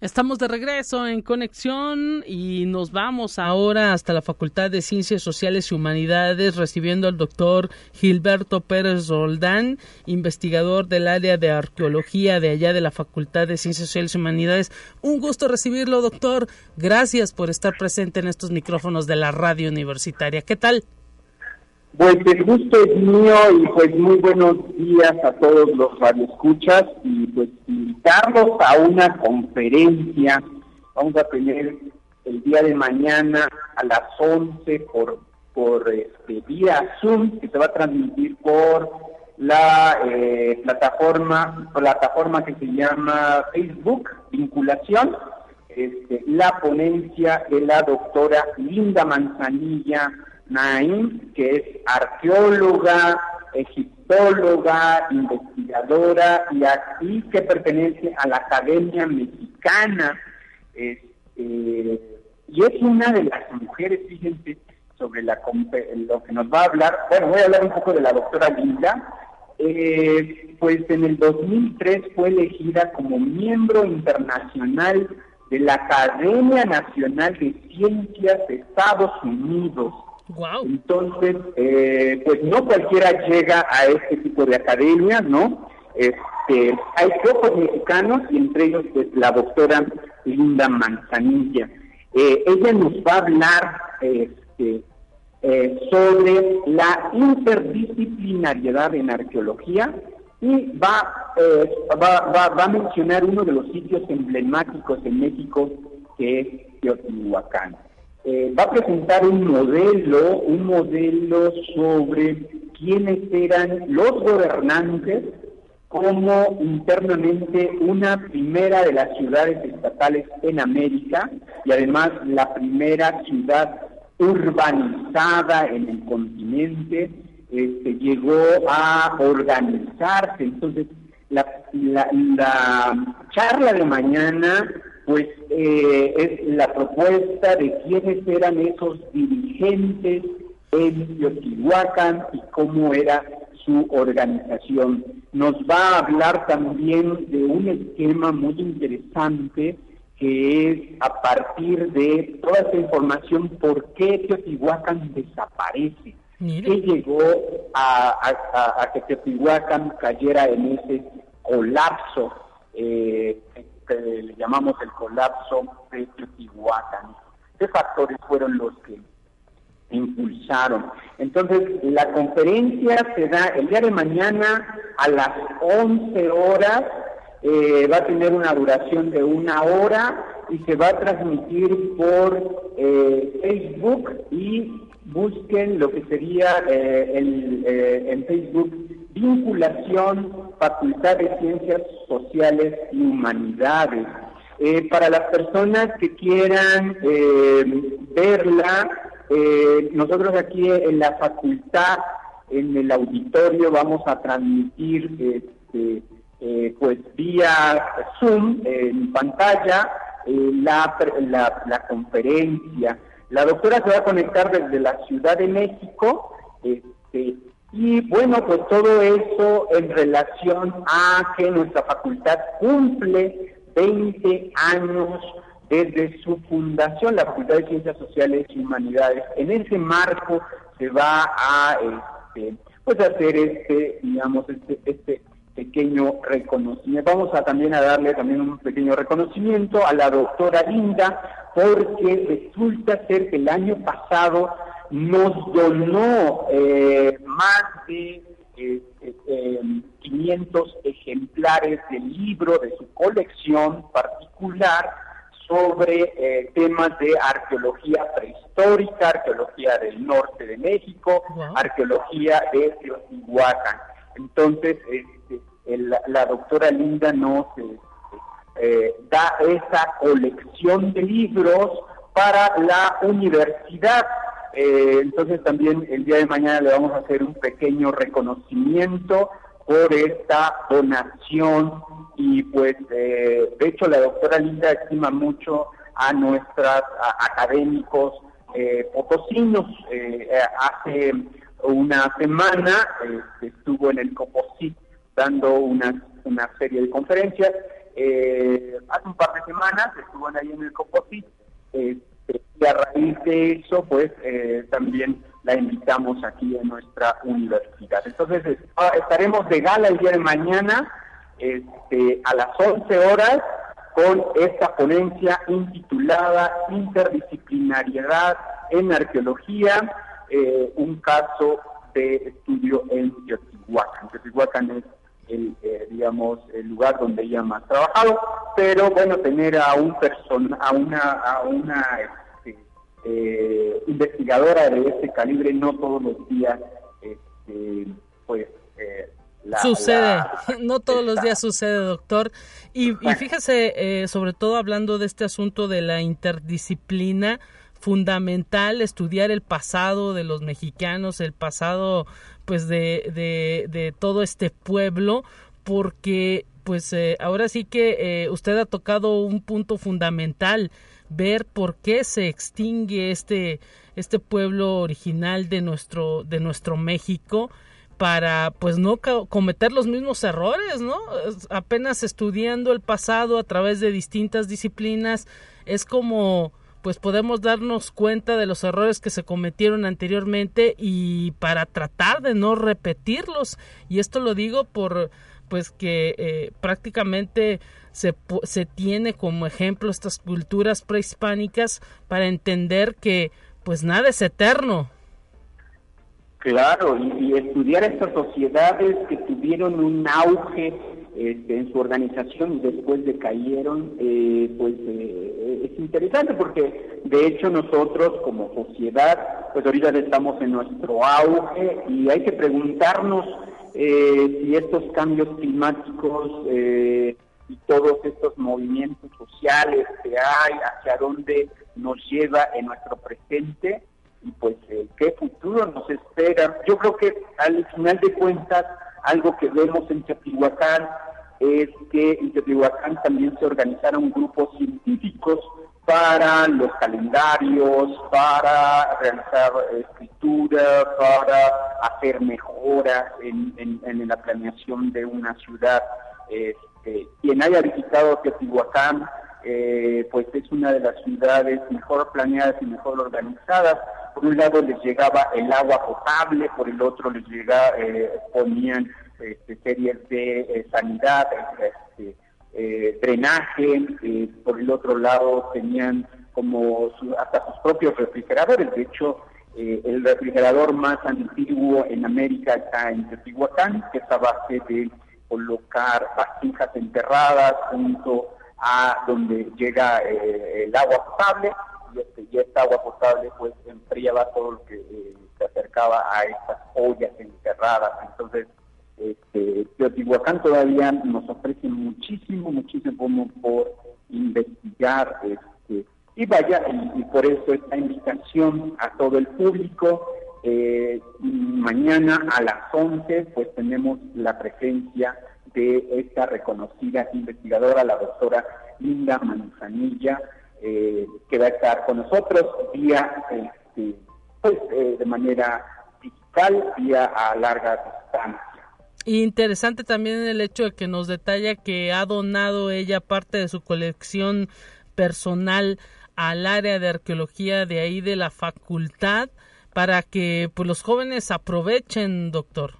Estamos de regreso en conexión y nos vamos ahora hasta la Facultad de Ciencias Sociales y Humanidades recibiendo al doctor Gilberto Pérez Roldán, investigador del área de arqueología de allá de la Facultad de Ciencias Sociales y Humanidades. Un gusto recibirlo, doctor. Gracias por estar presente en estos micrófonos de la radio universitaria. ¿Qué tal? Pues el gusto es mío y pues muy buenos días a todos los radioescuchas y pues invitarlos a una conferencia. Vamos a tener el día de mañana a las 11 por por este, vía Zoom que se va a transmitir por la eh, plataforma plataforma que se llama Facebook vinculación este, la ponencia de la doctora Linda Manzanilla Naim, que es arqueóloga, egiptóloga, investigadora y aquí que pertenece a la Academia Mexicana. Este, y es una de las mujeres, fíjense, sobre lo que nos va a hablar. Bueno, voy a hablar un poco de la doctora Linda. Eh, pues en el 2003 fue elegida como miembro internacional de la Academia Nacional de Ciencias de Estados Unidos. Entonces, eh, pues no cualquiera llega a este tipo de academia, ¿no? Este, hay pocos mexicanos y entre ellos pues la doctora Linda Manzanilla. Eh, ella nos va a hablar este, eh, sobre la interdisciplinariedad en arqueología y va, va, va, va, a mencionar uno de los sitios emblemáticos en México que es Teotihuacán. Eh, va a presentar un modelo, un modelo sobre quiénes eran los gobernantes como internamente una primera de las ciudades estatales en América y además la primera ciudad urbanizada en el continente, este, llegó a organizarse. Entonces, la, la, la charla de mañana pues eh, es la propuesta de quiénes eran esos dirigentes en Teotihuacán y cómo era su organización. Nos va a hablar también de un esquema muy interesante que es a partir de toda esta información por qué Teotihuacán desaparece. ¿Qué llegó a, a, que Teotihuacán cayera en ese colapso eh, que le llamamos el colapso de Teotihuacán. ¿Qué factores fueron los que impulsaron? Entonces, la conferencia se da el día de mañana a las 11 horas, eh, va a tener una duración de una hora y se va a transmitir por eh, Facebook y busquen lo que sería eh, el, en Facebook vinculación, Facultad de Ciencias Sociales y Humanidades. Eh, para las personas que quieran eh, verla, eh, nosotros aquí en la facultad, en el auditorio, vamos a transmitir este, pues vía Zoom en pantalla la, la, la, conferencia. La doctora se va a conectar desde la Ciudad de México. Este, y bueno, pues todo eso en relación a que nuestra facultad cumple 20 años desde su fundación, la Facultad de Ciencias Sociales y Humanidades. En ese marco se va a este, pues hacer este, digamos, este, este pequeño reconocimiento. Vamos a también a darle también un pequeño reconocimiento a la doctora Linda, porque resulta ser que el año pasado nos donó eh, más de 500 eh, eh, ejemplares del libro de su colección particular sobre eh, temas de arqueología prehistórica, arqueología del norte de México, arqueología de Teotihuacán. Entonces, este, la doctora Linda nos eh, da esa colección de libros para la universidad. Eh, entonces también el día de mañana le vamos a hacer un pequeño reconocimiento por esta donación y pues eh, de hecho la doctora Linda estima mucho a nuestros académicos eh, potosinos. Eh, hace una semana este, estuvo en el Coposit dando una, una serie de conferencias. hace un par de semanas estuvo ahí en el Coposit este, y a raíz de eso pues también la invitamos aquí en nuestra universidad. Entonces ah, estaremos de gala el día de mañana este, a las 11 horas con esta ponencia intitulada Interdisciplinariedad en Arqueología, eh, un caso de estudio en Teotihuacán. Teotihuacán es el, eh, digamos, el lugar donde ella más trabajado, pero bueno, tener a un persona, a una, a una eh, investigadora de ese calibre no todos los días este, pues eh, sucede, no todos los días sucede, doctor. Y, fíjese, eh, sobre todo hablando de este asunto de la interdisciplina, fundamental estudiar el pasado de los mexicanos, el pasado pues de, de, de todo este pueblo, porque pues ahora sí que usted ha tocado un punto fundamental ver por qué se extingue este, este pueblo original de nuestro, de nuestro México para pues no cometer los mismos errores, ¿no? Apenas estudiando el pasado a través de distintas disciplinas es como pues podemos darnos cuenta de los errores que se cometieron anteriormente y para tratar de no repetirlos y esto lo digo por pues que eh, prácticamente se, se tiene como ejemplo estas culturas prehispánicas para entender que pues nada es eterno. Claro, y, estudiar estas sociedades que tuvieron un auge este, en su organización y después decayeron, eh, pues eh, es interesante porque de hecho nosotros como sociedad, pues ahorita estamos en nuestro auge y hay que preguntarnos eh, si estos cambios climáticos eh, y todos estos movimientos sociales que hay, hacia dónde nos lleva en nuestro presente y pues eh, qué futuro nos espera. Yo creo que al final de cuentas algo que vemos en Teotihuacán es que en Teotihuacán también se organizaron grupos científicos para los calendarios, para realizar escritura, para hacer mejoras en, la planeación de una ciudad. Este, quien haya visitado Teotihuacán, eh, pues es una de las ciudades mejor planeadas y mejor organizadas. Por un lado les llegaba el agua potable, por el otro les llegaba, eh, ponían este, series de eh, sanidad, este, drenaje, por el otro lado tenían como hasta sus propios refrigeradores. De hecho, el refrigerador más antiguo en América está en Teotihuacán, que es a base de colocar vasijas enterradas junto a donde llega eh, el agua potable y, este, esta agua potable pues enfriaba todo lo que eh, se acercaba a estas ollas enterradas. Entonces, este, Teotihuacán todavía nos ofrece muchísimo, muchísimo por investigar. Este, y vaya, y, por eso esta invitación a todo el público. Eh, mañana a las 11 pues tenemos la presencia de esta reconocida investigadora, la doctora Linda Manzanilla, eh, que va a estar con nosotros vía, este, pues, eh, de manera digital, vía a larga distancia. Interesante también el hecho de que nos detalla que ha donado ella parte de su colección personal al área de arqueología de ahí de la facultad para que pues, los jóvenes aprovechen, doctor.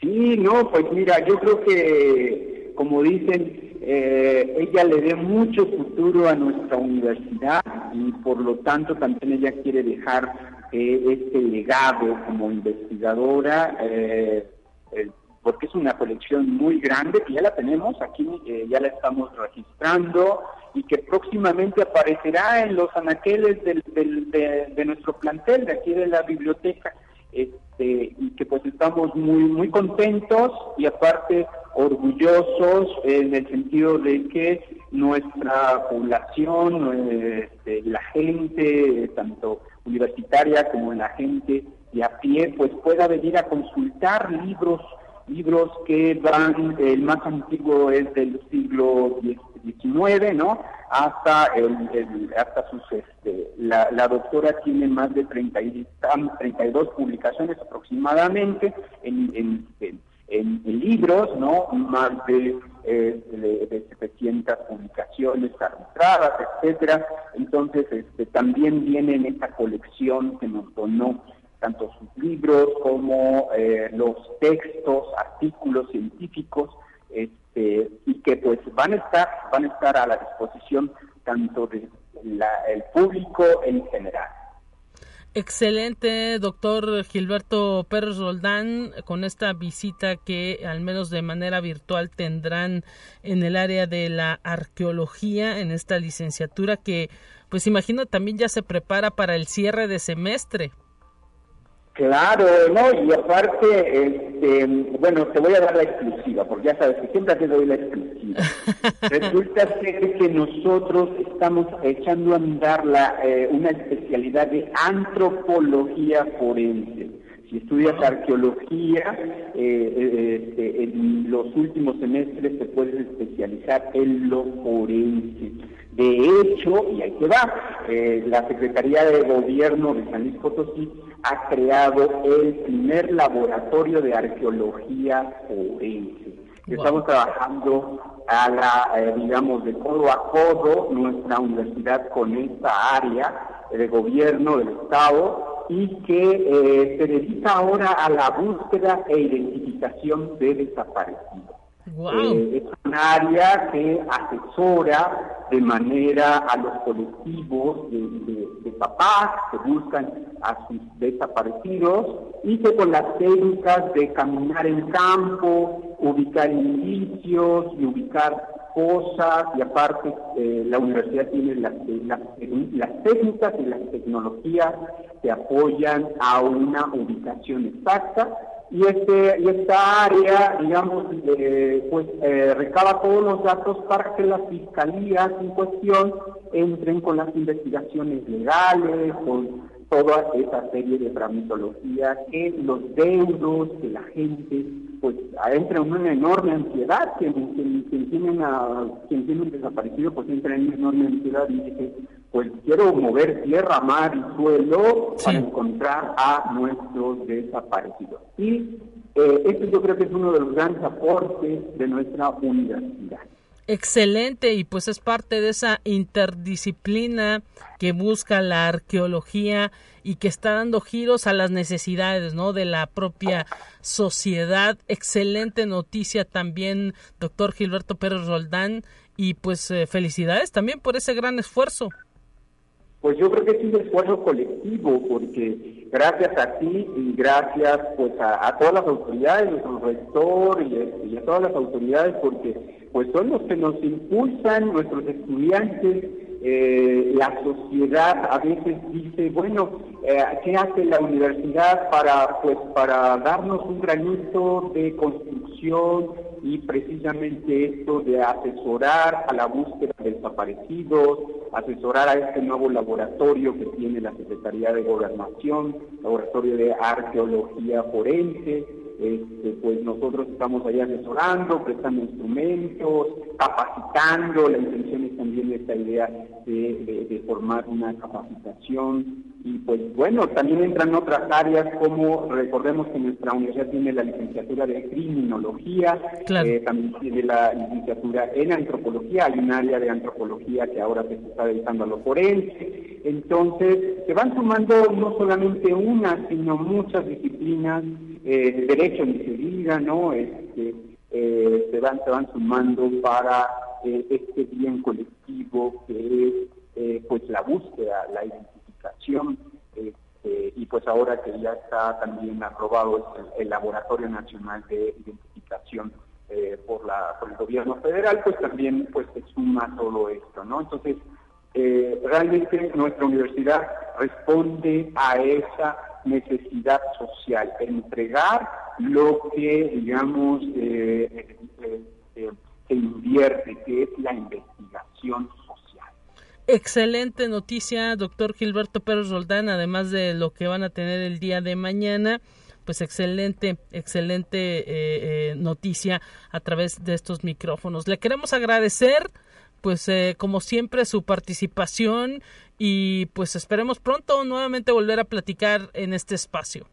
Sí, no, pues mira, yo creo que, como dicen, eh, ella le dé mucho futuro a nuestra universidad y por lo tanto también ella quiere dejar eh, este legado como investigadora. Eh, porque es una colección muy grande que ya la tenemos aquí, eh, ya la estamos registrando y que próximamente aparecerá en los anaqueles del, de, nuestro plantel, de aquí de la biblioteca, este, y que pues estamos muy, muy contentos y aparte orgullosos en el sentido de que nuestra población, este, la gente, tanto universitaria como la gente de a pie, pues pueda venir a consultar libros, libros que van, el más antiguo es del siglo XIX, ¿no? Hasta el, hasta sus, este, la, la, doctora tiene más de 30 y, 32 publicaciones aproximadamente en, en, en, libros, ¿no? Más de, eh, de, 700 publicaciones arbitradas, etcétera. Entonces, este, también viene en esta colección que nos donó tanto sus libros como eh, los textos, artículos científicos, este, y que pues van a estar, van a estar a la disposición tanto del público en general. Excelente, doctor Gilberto Pérez Roldán, con esta visita que al menos de manera virtual tendrán en el área de la arqueología, en esta licenciatura que, pues imagino, también ya se prepara para el cierre de semestre. Claro, ¿no? Y aparte, este, bueno, te voy a dar la exclusiva, porque ya sabes que siempre te doy la exclusiva. Resulta ser que nosotros estamos echando a andar la, eh, una especialidad de antropología forense. Si estudias arqueología, eh, eh, este, en los últimos semestres te puedes especializar en lo forense. De hecho, y ahí te va, la Secretaría de Gobierno de San Luis Potosí ha creado el primer laboratorio de arqueología forense. Estamos trabajando a la, eh, digamos, de codo a codo nuestra universidad con esta área de gobierno del Estado y que eh, se dedica ahora a la búsqueda e identificación de desaparecidos. Eh, es un área que asesora de manera a los colectivos de, papás que buscan a sus desaparecidos y que con las técnicas de caminar en campo, ubicar indicios y ubicar cosas y aparte eh, la universidad tiene las, las, las técnicas y las tecnologías que apoyan a una ubicación exacta y este y esta área digamos eh, pues eh, recaba todos los datos para que las fiscalías en cuestión entren con las investigaciones legales con toda esa serie de tramitología que los deudos que la gente pues entra en una enorme ansiedad quien, quien, tienen a quien tiene un desaparecido pues entra en una enorme ansiedad y dice pues quiero mover tierra, mar y suelo para encontrar a nuestros desaparecidos. Y eh, este yo creo que es uno de los grandes aportes de nuestra universidad. Excelente, y pues es parte de esa interdisciplina que busca la arqueología y que está dando giros a las necesidades, ¿no? De la propia sociedad. Excelente noticia también, doctor Gilberto Pérez Roldán, y pues eh, felicidades también por ese gran esfuerzo. Pues yo creo que es un esfuerzo colectivo, porque gracias a ti y gracias pues a, todas las autoridades, nuestro rector y, a todas las autoridades, porque pues son los que nos impulsan, nuestros estudiantes, eh, la sociedad a veces dice, bueno, eh, ¿qué hace la universidad para pues para darnos un granito de construcción y precisamente esto de asesorar a la búsqueda de desaparecidos, asesorar a este nuevo laboratorio que tiene la Secretaría de Gobernación, laboratorio de arqueología forense, este, pues nosotros estamos ahí asesorando, prestando instrumentos, capacitando, la intención es también esta idea de, de formar una capacitación. Y pues bueno, también entran otras áreas como recordemos que nuestra universidad tiene la licenciatura de criminología, eh, también tiene la licenciatura en antropología, hay un área de antropología que ahora se está dedicando a lo forense. Entonces, se van sumando no solamente una, sino muchas disciplinas, eh, derecho ni se ¿no? Este, eh, se, van, se van sumando para eh, este bien colectivo que es pues la búsqueda, la identidad este, y pues ahora que ya está también aprobado el, Laboratorio Nacional de Identificación por, la, por el gobierno federal, pues también pues se suma todo esto, ¿no? Entonces, eh, realmente nuestra universidad responde a esa necesidad social, entregar lo que, digamos, eh, se invierte, que es la investigación social. Excelente noticia, doctor Gilberto Pérez Roldán, además de lo que van a tener el día de mañana pues excelente, excelente eh, eh, noticia a través de estos micrófonos. Le queremos agradecer, pues eh, como siempre, su participación y pues esperemos pronto nuevamente volver a platicar en este espacio.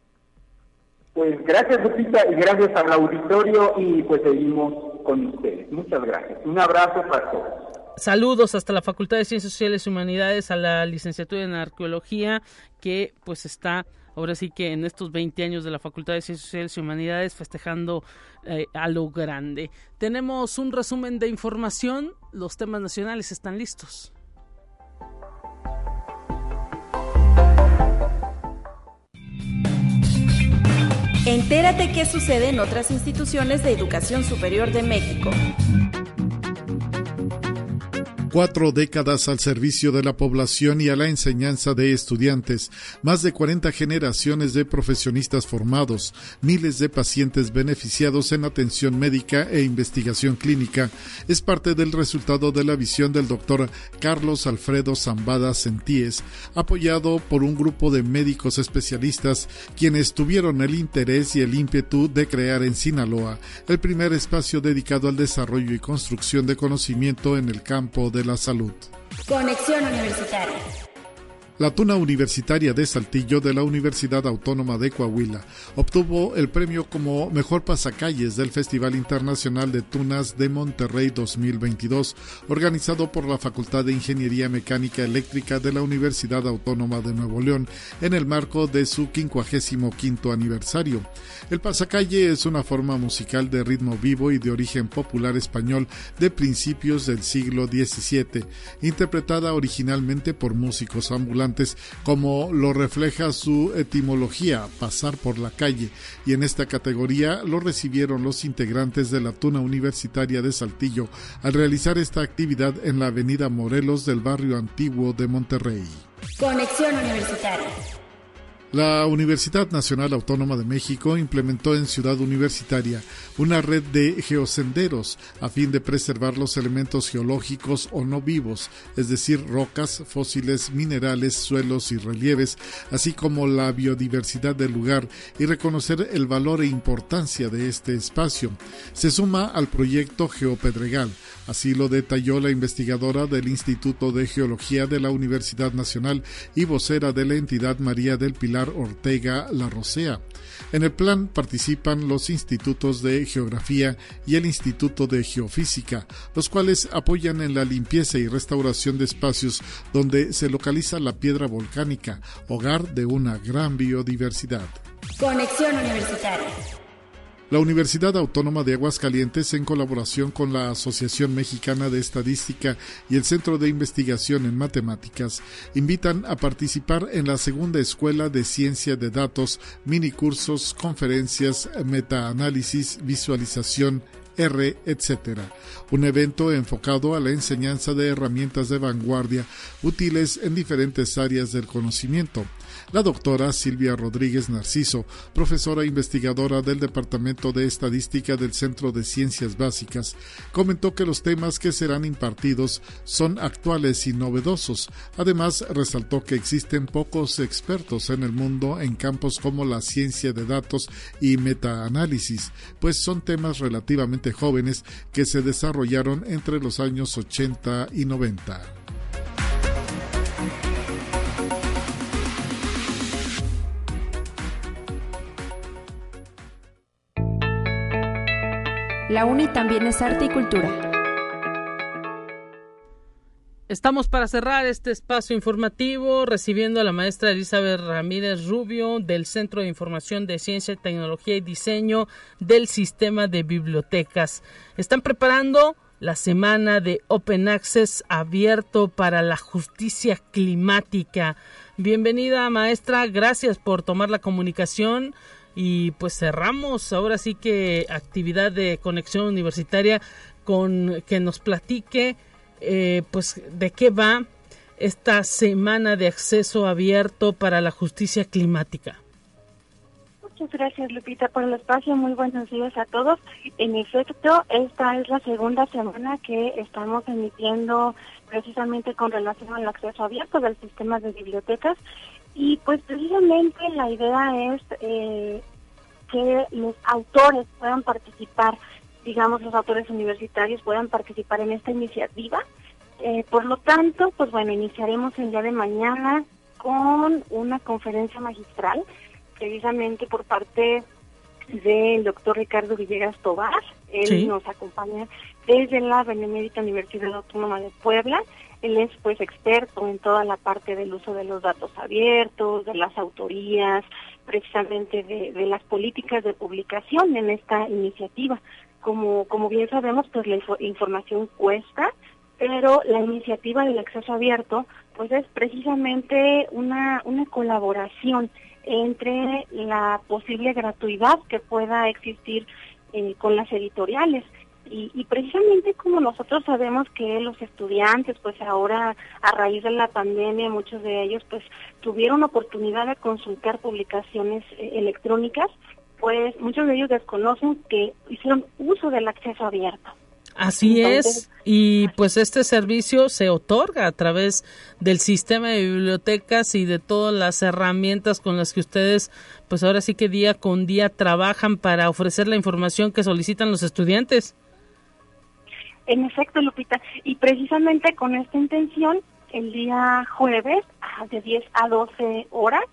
Pues gracias, Lupita, y gracias al auditorio y pues seguimos con ustedes. Muchas gracias. Un abrazo para todos. Saludos hasta la Facultad de Ciencias Sociales y Humanidades, a la licenciatura en Arqueología, que pues está ahora sí que en estos 20 años de la Facultad de Ciencias Sociales y Humanidades festejando eh, a lo grande. Tenemos un resumen de información, los temas nacionales están listos. Entérate qué sucede en otras instituciones de educación superior de México. Cuatro décadas al servicio de la población y a la enseñanza de estudiantes, más de 40 generaciones de profesionistas formados, miles de pacientes beneficiados en atención médica e investigación clínica, es parte del resultado de la visión del doctor Carlos Alfredo Zambada Sentíes, apoyado por un grupo de médicos especialistas quienes tuvieron el interés y el ímpetu de crear en Sinaloa el primer espacio dedicado al desarrollo y construcción de conocimiento en el campo de de la salud. Conexión Universitaria. La Tuna Universitaria de Saltillo de la Universidad Autónoma de Coahuila obtuvo el premio como mejor pasacalles del Festival Internacional de Tunas de Monterrey 2022, organizado por la Facultad de Ingeniería Mecánica Eléctrica de la Universidad Autónoma de Nuevo León en el marco de su 55 aniversario. El pasacalle es una forma musical de ritmo vivo y de origen popular español de principios del siglo XVII, interpretada originalmente por músicos ambulantes como lo refleja su etimología, pasar por la calle, y en esta categoría lo recibieron los integrantes de la Tuna Universitaria de Saltillo al realizar esta actividad en la Avenida Morelos del barrio antiguo de Monterrey. Conexión Universitaria. La Universidad Nacional Autónoma de México implementó en Ciudad Universitaria una red de geosenderos a fin de preservar los elementos geológicos o no vivos, es decir, rocas, fósiles, minerales, suelos y relieves, así como la biodiversidad del lugar y reconocer el valor e importancia de este espacio. Se suma al proyecto Geopedregal, Así lo detalló la investigadora del Instituto de Geología de la Universidad Nacional y vocera de la entidad María del Pilar Ortega La Rosea. En el plan participan los institutos de Geografía y el Instituto de Geofísica, los cuales apoyan en la limpieza y restauración de espacios donde se localiza la piedra volcánica, hogar de una gran biodiversidad. Conexión Universitaria. La Universidad Autónoma de Aguascalientes, en colaboración con la Asociación Mexicana de Estadística y el Centro de Investigación en Matemáticas, invitan a participar en la segunda Escuela de Ciencia de Datos, minicursos, conferencias, metaanálisis, visualización, R, etc. Un evento enfocado a la enseñanza de herramientas de vanguardia útiles en diferentes áreas del conocimiento la doctora Silvia Rodríguez Narciso, profesora investigadora del Departamento de Estadística del Centro de Ciencias Básicas, comentó que los temas que serán impartidos son actuales y novedosos. Además, resaltó que existen pocos expertos en el mundo en campos como la ciencia de datos y metaanálisis, pues son temas relativamente jóvenes que se desarrollaron entre los años 80 y 90. La UNI también es arte y cultura. Estamos para cerrar este espacio informativo recibiendo a la maestra Elizabeth Ramírez Rubio del Centro de Información de Ciencia, Tecnología y Diseño del Sistema de Bibliotecas. Están preparando la semana de Open Access abierto para la justicia climática. Bienvenida maestra, gracias por tomar la comunicación y pues cerramos ahora sí que actividad de conexión universitaria con que nos platique eh, pues de qué va esta semana de acceso abierto para la justicia climática. Muchas gracias, Lupita, por el espacio. Muy buenos días a todos. En efecto, esta es la segunda semana que estamos emitiendo precisamente con relación al acceso abierto del sistema de bibliotecas. Y pues precisamente la idea es eh, que los autores puedan participar, digamos los autores universitarios puedan participar en esta iniciativa. Eh, por lo tanto, pues bueno, iniciaremos el día de mañana con una conferencia magistral precisamente por parte del doctor Ricardo Villegas Tobar. Él nos acompaña desde la Benemérita Universidad Autónoma de Puebla. Él es pues experto en toda la parte del uso de los datos abiertos, de las autorías, precisamente de, las políticas de publicación en esta iniciativa. Como, como bien sabemos, pues la información cuesta, pero la iniciativa del acceso abierto pues es precisamente una, una colaboración entre la posible gratuidad que pueda existir eh, con las editoriales. Y, precisamente como nosotros sabemos que los estudiantes, pues ahora a raíz de la pandemia, muchos de ellos pues tuvieron oportunidad de consultar publicaciones eh, electrónicas, pues muchos de ellos desconocen que hicieron uso del acceso abierto. Así es, y pues este servicio se otorga a través del sistema de bibliotecas y de todas las herramientas con las que ustedes pues ahora sí que día con día trabajan para ofrecer la información que solicitan los estudiantes. En efecto, Lupita, y precisamente con esta intención, el día jueves de 10 a 12 horas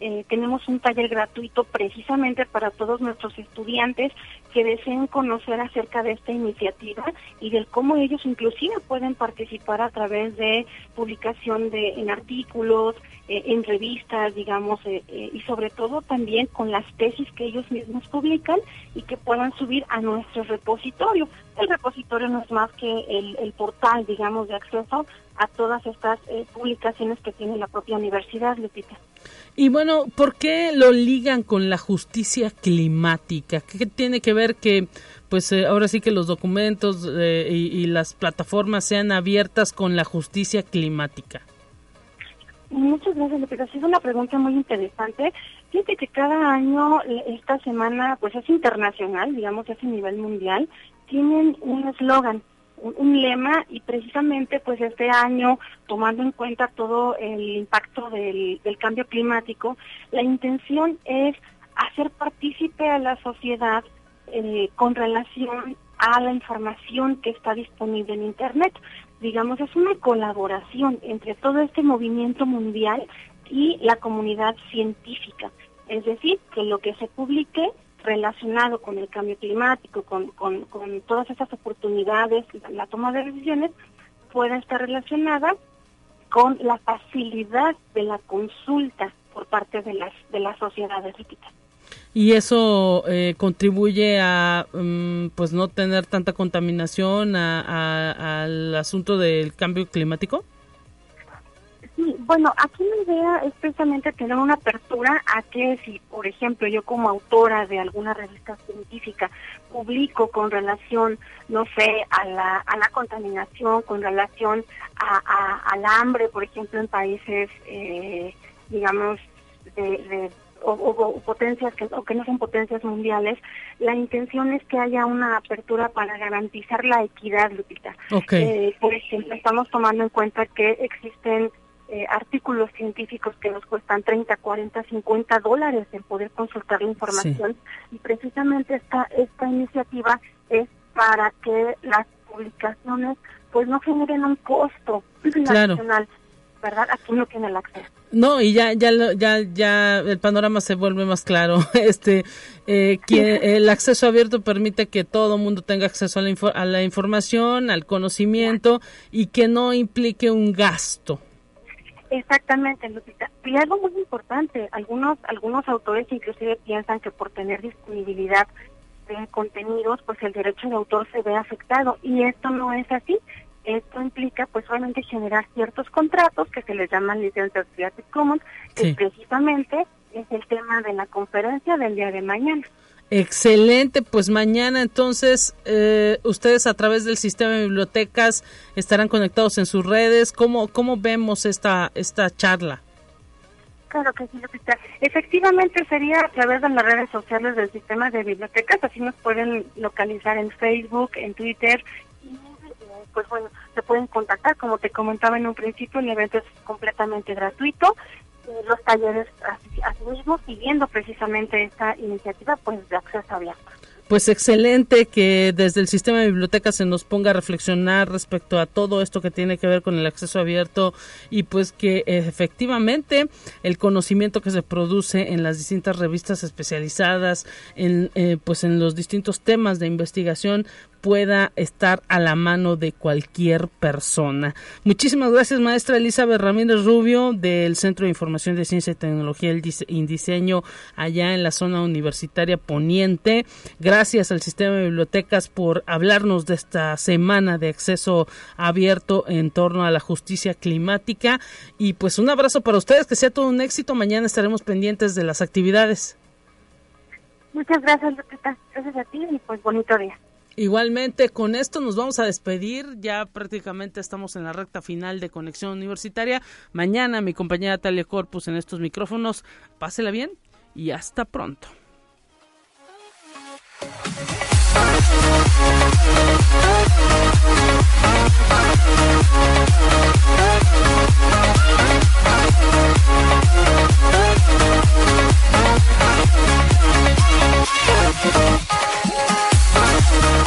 eh, tenemos un taller gratuito precisamente para todos nuestros estudiantes que deseen conocer acerca de esta iniciativa y del cómo ellos inclusive pueden participar a través de publicación de en artículos, eh, en revistas, digamos, eh, y sobre todo también con las tesis que ellos mismos publican y que puedan subir a nuestro repositorio. El repositorio no es más que el, portal, digamos, de acceso a todas estas publicaciones que tiene la propia universidad, Lupita. Y bueno, ¿por qué lo ligan con la justicia climática? ¿Qué tiene que ver que, pues eh, ahora sí que los documentos eh, y, las plataformas sean abiertas con la justicia climática? Muchas gracias, Lupita. Es una pregunta muy interesante. Fíjate que cada año eh, esta semana, pues es internacional, digamos, es a nivel mundial, tienen un eslogan un, lema y precisamente pues este año, tomando en cuenta todo el impacto del, cambio climático, la intención es hacer partícipe a la sociedad eh, con relación a la información que está disponible en Internet. Digamos, es una colaboración entre todo este movimiento mundial y la comunidad científica. Es decir, que lo que se publique relacionado con el cambio climático, con, con, todas esas oportunidades, la toma de decisiones, pueda estar relacionada con la facilidad de la consulta por parte de las de las sociedades y eso eh, contribuye a mm, pues no tener tanta contaminación al asunto del cambio climático bueno, aquí la idea es precisamente tener una apertura a que si, por ejemplo, yo como autora de alguna revista científica publico con relación, no sé, a la, a la contaminación, con relación a, al hambre, por ejemplo, en países, eh, digamos, de, o, potencias que, o que no son potencias mundiales, la intención es que haya una apertura para garantizar la equidad, Lupita. Eh, por ejemplo, estamos tomando en cuenta que existen eh, artículos científicos que nos cuestan 30, 40, 50 dólares en poder consultar la información y precisamente esta esta iniciativa es para que las publicaciones pues no generen un costo adicional, ¿verdad? Aquí no tiene el acceso. No, y ya, ya, ya, ya el panorama se vuelve más claro. Este, eh, que el acceso abierto permite que todo el mundo tenga acceso a la, a la información, al conocimiento y que no implique un gasto. Exactamente, Lupita. Y algo muy importante, algunos algunos autores inclusive piensan que por tener disponibilidad de contenidos, pues el derecho de autor se ve afectado y esto no es así. Esto implica pues solamente generar ciertos contratos que se les llaman licencias Creative Commons, que precisamente es el tema de la conferencia del día de mañana. Excelente, pues mañana entonces eh, ustedes a través del sistema de bibliotecas estarán conectados en sus redes. ¿Cómo, cómo vemos esta, esta charla? Claro que sí, Lupita. Efectivamente sería a través de las redes sociales del sistema de bibliotecas, así nos pueden localizar en Facebook, en Twitter pues bueno, se pueden contactar, como te comentaba en un principio, el evento es completamente gratuito los talleres así, mismo siguiendo precisamente esta iniciativa pues de acceso abierto. Pues excelente que desde el sistema de bibliotecas se nos ponga a reflexionar respecto a todo esto que tiene que ver con el acceso abierto y pues que efectivamente el conocimiento que se produce en las distintas revistas especializadas en eh, pues en los distintos temas de investigación pueda estar a la mano de cualquier persona. Muchísimas gracias, maestra Elizabeth Ramírez Rubio del Centro de Información de Ciencia y Tecnología y Diseño allá en la zona universitaria poniente. Gracias al sistema de bibliotecas por hablarnos de esta semana de acceso abierto en torno a la justicia climática. Y pues un abrazo para ustedes, que sea todo un éxito. Mañana estaremos pendientes de las actividades. Muchas gracias, Lupita. Gracias a ti y pues bonito día. Igualmente, con esto nos vamos a despedir. Ya prácticamente estamos en la recta final de Conexión Universitaria. Mañana mi compañera Talia Corpus en estos micrófonos. Pásela bien y hasta pronto.